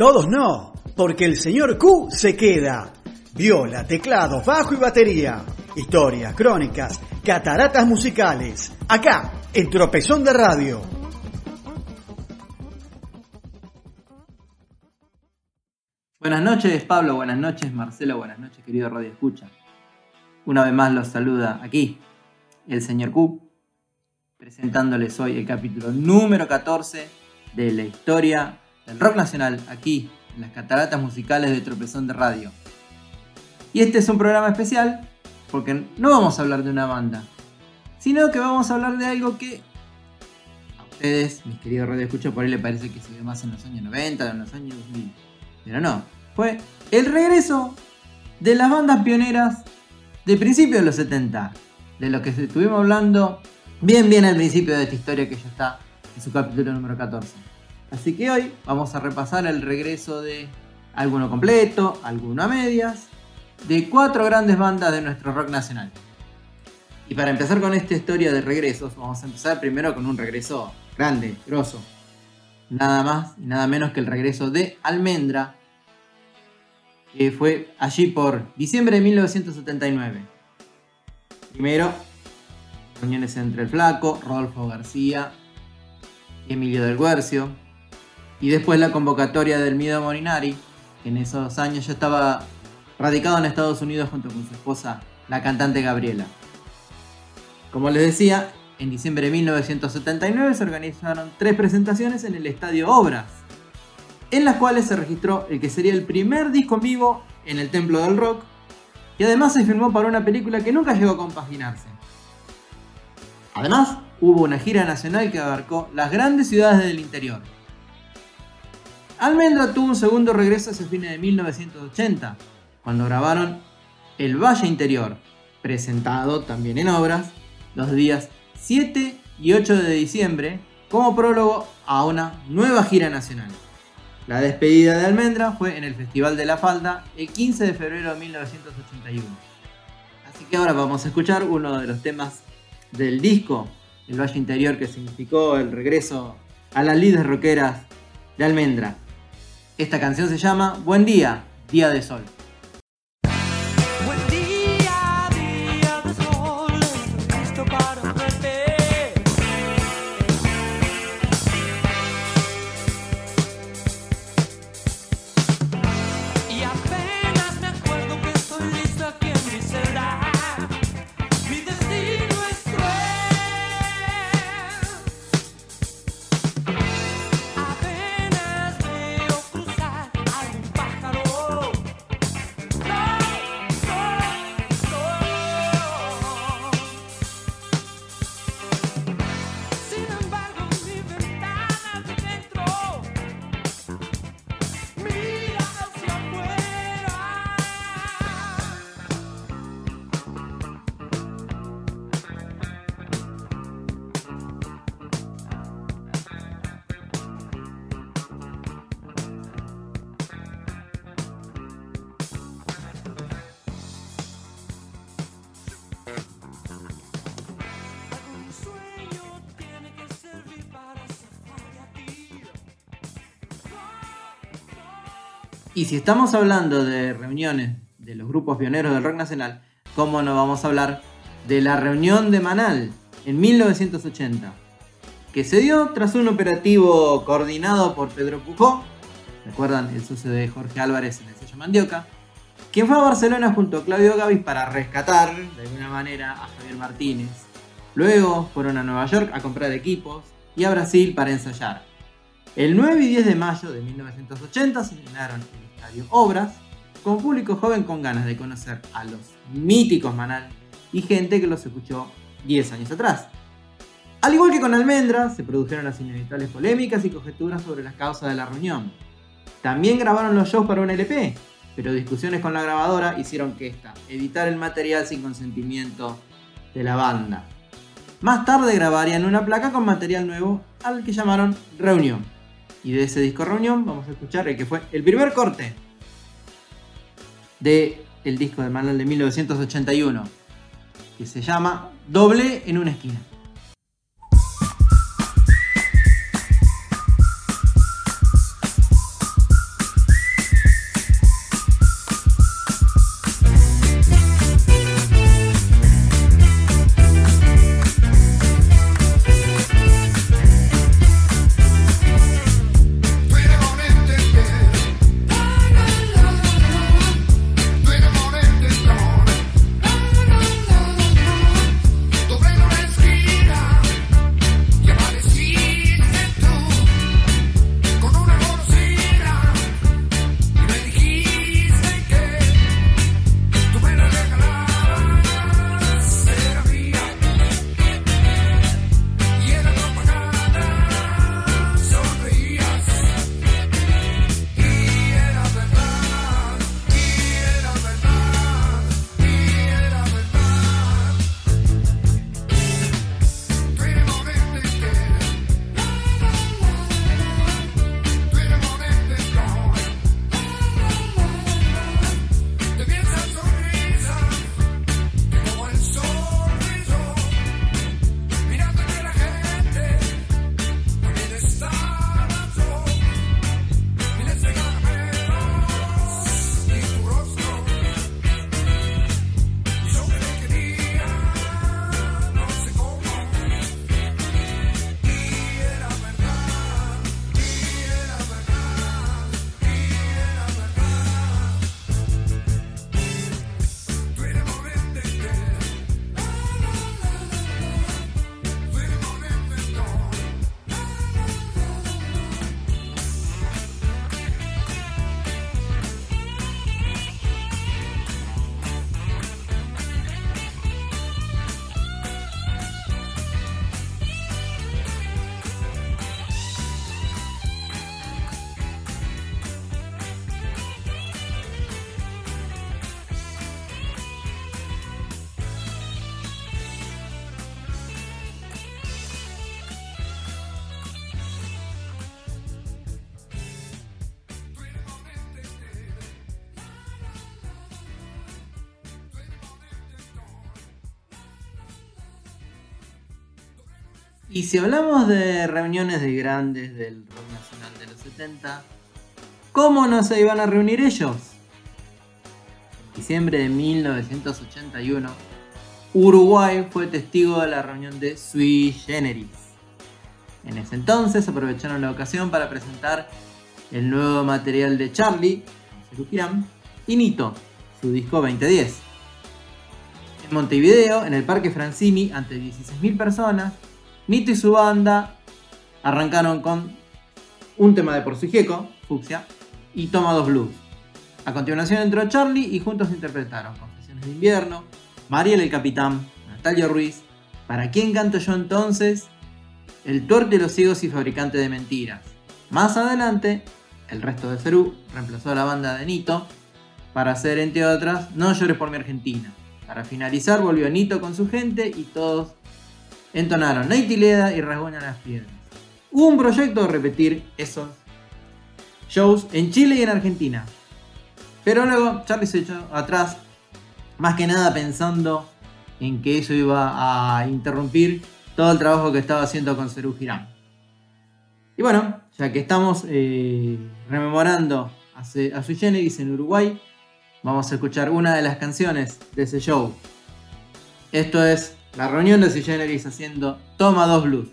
Todos no, porque el señor Q se queda. Viola, teclado, bajo y batería. Historias, crónicas, cataratas musicales. Acá, en Tropezón de Radio. Buenas noches, Pablo. Buenas noches, Marcelo. Buenas noches, querido Radio Escucha. Una vez más los saluda aquí el señor Q, presentándoles hoy el capítulo número 14 de la historia del rock nacional, aquí en las cataratas musicales de Tropezón de Radio. Y este es un programa especial porque no vamos a hablar de una banda, sino que vamos a hablar de algo que a ustedes, mis queridos Radio Escucha, por ahí le parece que se ve más en los años 90, en los años 2000. Pero no, fue el regreso de las bandas pioneras de principios de los 70, de lo que estuvimos hablando bien bien al principio de esta historia que ya está en su capítulo número 14. Así que hoy vamos a repasar el regreso de alguno completo, alguno a medias, de cuatro grandes bandas de nuestro rock nacional. Y para empezar con esta historia de regresos, vamos a empezar primero con un regreso grande, grosso. Nada más y nada menos que el regreso de Almendra, que fue allí por diciembre de 1979. Primero, reuniones entre el Flaco, Rodolfo García Emilio del Guercio. Y después la convocatoria del Mido Morinari, que en esos años ya estaba radicado en Estados Unidos junto con su esposa, la cantante Gabriela. Como les decía, en diciembre de 1979 se organizaron tres presentaciones en el Estadio Obras, en las cuales se registró el que sería el primer disco vivo en el Templo del Rock, y además se filmó para una película que nunca llegó a compaginarse. Además, hubo una gira nacional que abarcó las grandes ciudades del interior. Almendra tuvo un segundo regreso hacia fines de 1980, cuando grabaron El Valle Interior, presentado también en obras, los días 7 y 8 de diciembre, como prólogo a una nueva gira nacional. La despedida de Almendra fue en el Festival de la Falda el 15 de febrero de 1981. Así que ahora vamos a escuchar uno de los temas del disco El Valle Interior que significó el regreso a las líderes rockeras de Almendra. Esta canción se llama Buen día, Día de Sol. Y si estamos hablando de reuniones de los grupos pioneros del rock nacional, ¿cómo no vamos a hablar de la reunión de Manal en 1980? Que se dio tras un operativo coordinado por Pedro Pujó, recuerdan el socio de Jorge Álvarez en el sello Mandioca, quien fue a Barcelona junto a Claudio Gavis para rescatar de alguna manera a Javier Martínez. Luego fueron a Nueva York a comprar equipos y a Brasil para ensayar. El 9 y 10 de mayo de 1980 se llenaron Obras con público joven con ganas de conocer a los míticos Manal y gente que los escuchó 10 años atrás. Al igual que con Almendra, se produjeron las inevitables polémicas y conjeturas sobre las causas de la reunión. También grabaron los shows para un LP, pero discusiones con la grabadora hicieron que esta editara el material sin consentimiento de la banda. Más tarde grabarían una placa con material nuevo al que llamaron Reunión. Y de ese disco Reunión vamos a escuchar el que fue el primer corte de el disco de Manuel de 1981, que se llama Doble en una esquina. Y si hablamos de reuniones de grandes del rock nacional de los 70, ¿cómo no se iban a reunir ellos? En diciembre de 1981, Uruguay fue testigo de la reunión de Sui Generis. En ese entonces aprovecharon la ocasión para presentar el nuevo material de Charlie, Serú Girán, y Nito, su disco 2010. En Montevideo, en el Parque Francini, ante 16.000 personas, Nito y su banda arrancaron con un tema de Por su Gieco, Fucsia, y Toma dos Blues. A continuación entró Charlie y juntos interpretaron Confesiones de Invierno, Mariel el Capitán, Natalia Ruiz, ¿Para quién canto yo entonces? El tuerto de los ciegos y fabricante de mentiras. Más adelante, el resto de Cerú reemplazó a la banda de Nito para hacer, entre otras, No llores por mi Argentina. Para finalizar, volvió Nito con su gente y todos entonaron Neitileda y Rasguña las Piedras. Hubo un proyecto de repetir esos shows en Chile y en Argentina. Pero luego Charlie se echó atrás, más que nada pensando en que eso iba a interrumpir todo el trabajo que estaba haciendo con Cerú Girán. Y bueno, ya que estamos eh, rememorando a, Sui Generis en Uruguay, vamos a escuchar una de las canciones de ese show. Esto es la reunión de Sui Generis haciendo Toma dos Blues.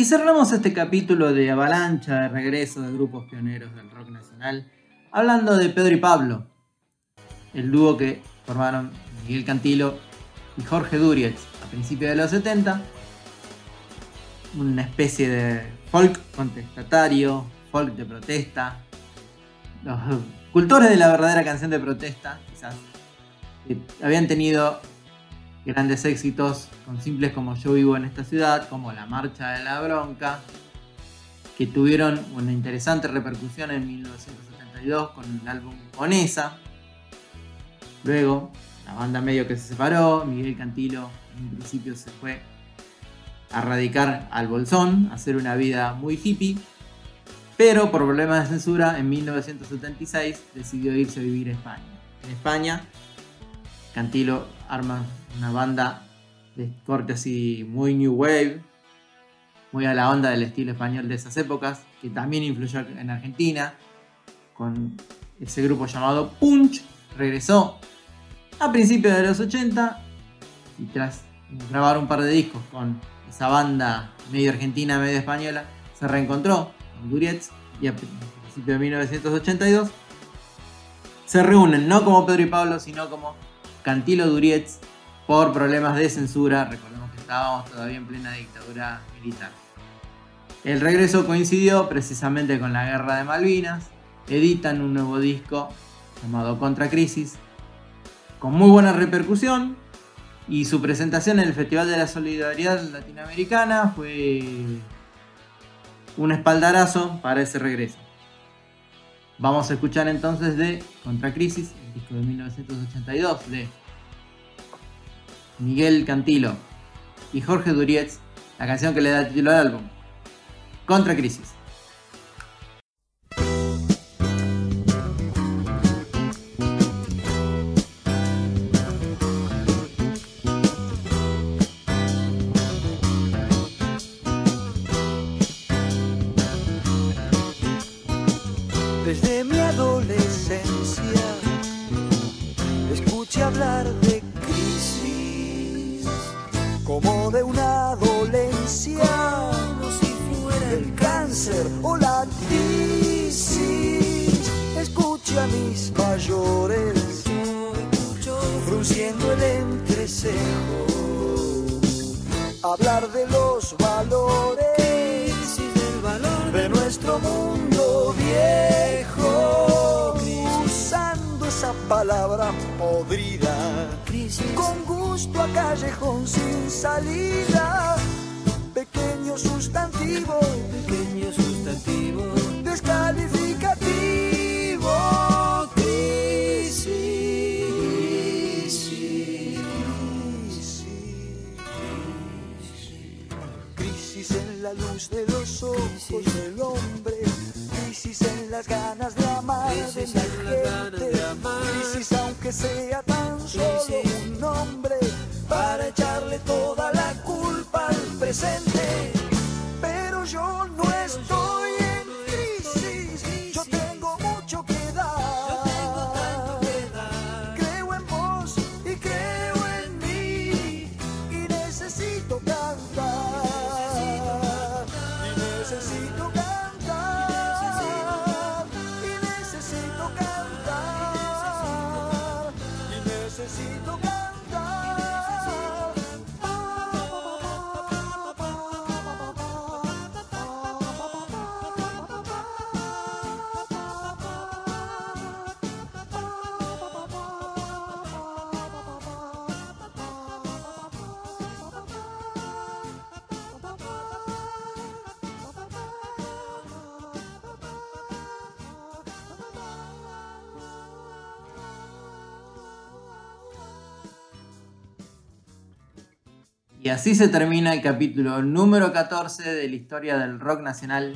Y cerramos este capítulo de avalancha de regreso de grupos pioneros del rock nacional hablando de Pedro y Pablo, el dúo que formaron Miguel Cantilo y Jorge Durietz a principios de los 70, una especie de folk contestatario, folk de protesta, los cultores de la verdadera canción de protesta, quizás, que habían tenido grandes éxitos con simples como Yo vivo en esta ciudad, como La Marcha de la Bronca, que tuvieron una interesante repercusión en 1972 con el álbum Onesa. Luego, la banda medio que se separó, Miguel Cantilo en principio se fue a radicar al Bolsón, a hacer una vida muy hippie, pero por problemas de censura en 1976 decidió irse a vivir a España. En España, Cantilo arma una banda de corte así muy new wave, muy a la onda del estilo español de esas épocas, que también influyó en Argentina, con ese grupo llamado Punch, regresó a principios de los 80 y tras grabar un par de discos con esa banda medio argentina, medio española, se reencontró con Durietz y a principios de 1982 se reúnen no como Pedro y Pablo, sino como Cantilo Durietz por problemas de censura. Recordemos que estábamos todavía en plena dictadura militar. El regreso coincidió precisamente con la guerra de Malvinas. Editan un nuevo disco llamado Contra Crisis, con muy buena repercusión. Y su presentación en el Festival de la Solidaridad Latinoamericana fue un espaldarazo para ese regreso. Vamos a escuchar entonces de Contra Crisis, el disco de 1982 de Miguel Cantilo y Jorge Durietz, la canción que le da título al álbum, Contra escuché hablar de crisis como de una dolencia, como si fuera el cáncer o la crisis. Escuché a mis mayores frunciendo el entrecejo hablar de los valores de nuestro mundo palabra podrida, con gusto a callejón sin salida, pequeño sustantivo, pequeño sustantivo, descalificativo, crisis, crisis en la luz de los ojos del hombre, crisis en las ganas de amar de la gente, crisis aunque sea tan solo un nombre Y así se termina el capítulo número 14 de la historia del rock nacional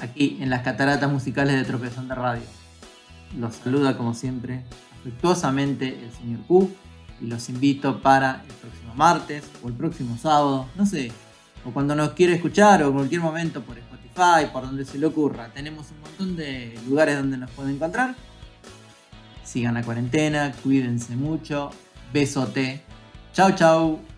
aquí en las cataratas musicales de Tropezón de Radio. Los saluda como siempre afectuosamente el señor Q y los invito para el próximo martes o el próximo sábado, no sé, o cuando nos quiera escuchar o en cualquier momento por Spotify, por donde se le ocurra. Tenemos un montón de lugares donde nos pueden encontrar. Sigan la cuarentena, cuídense mucho, besote. Chau chau.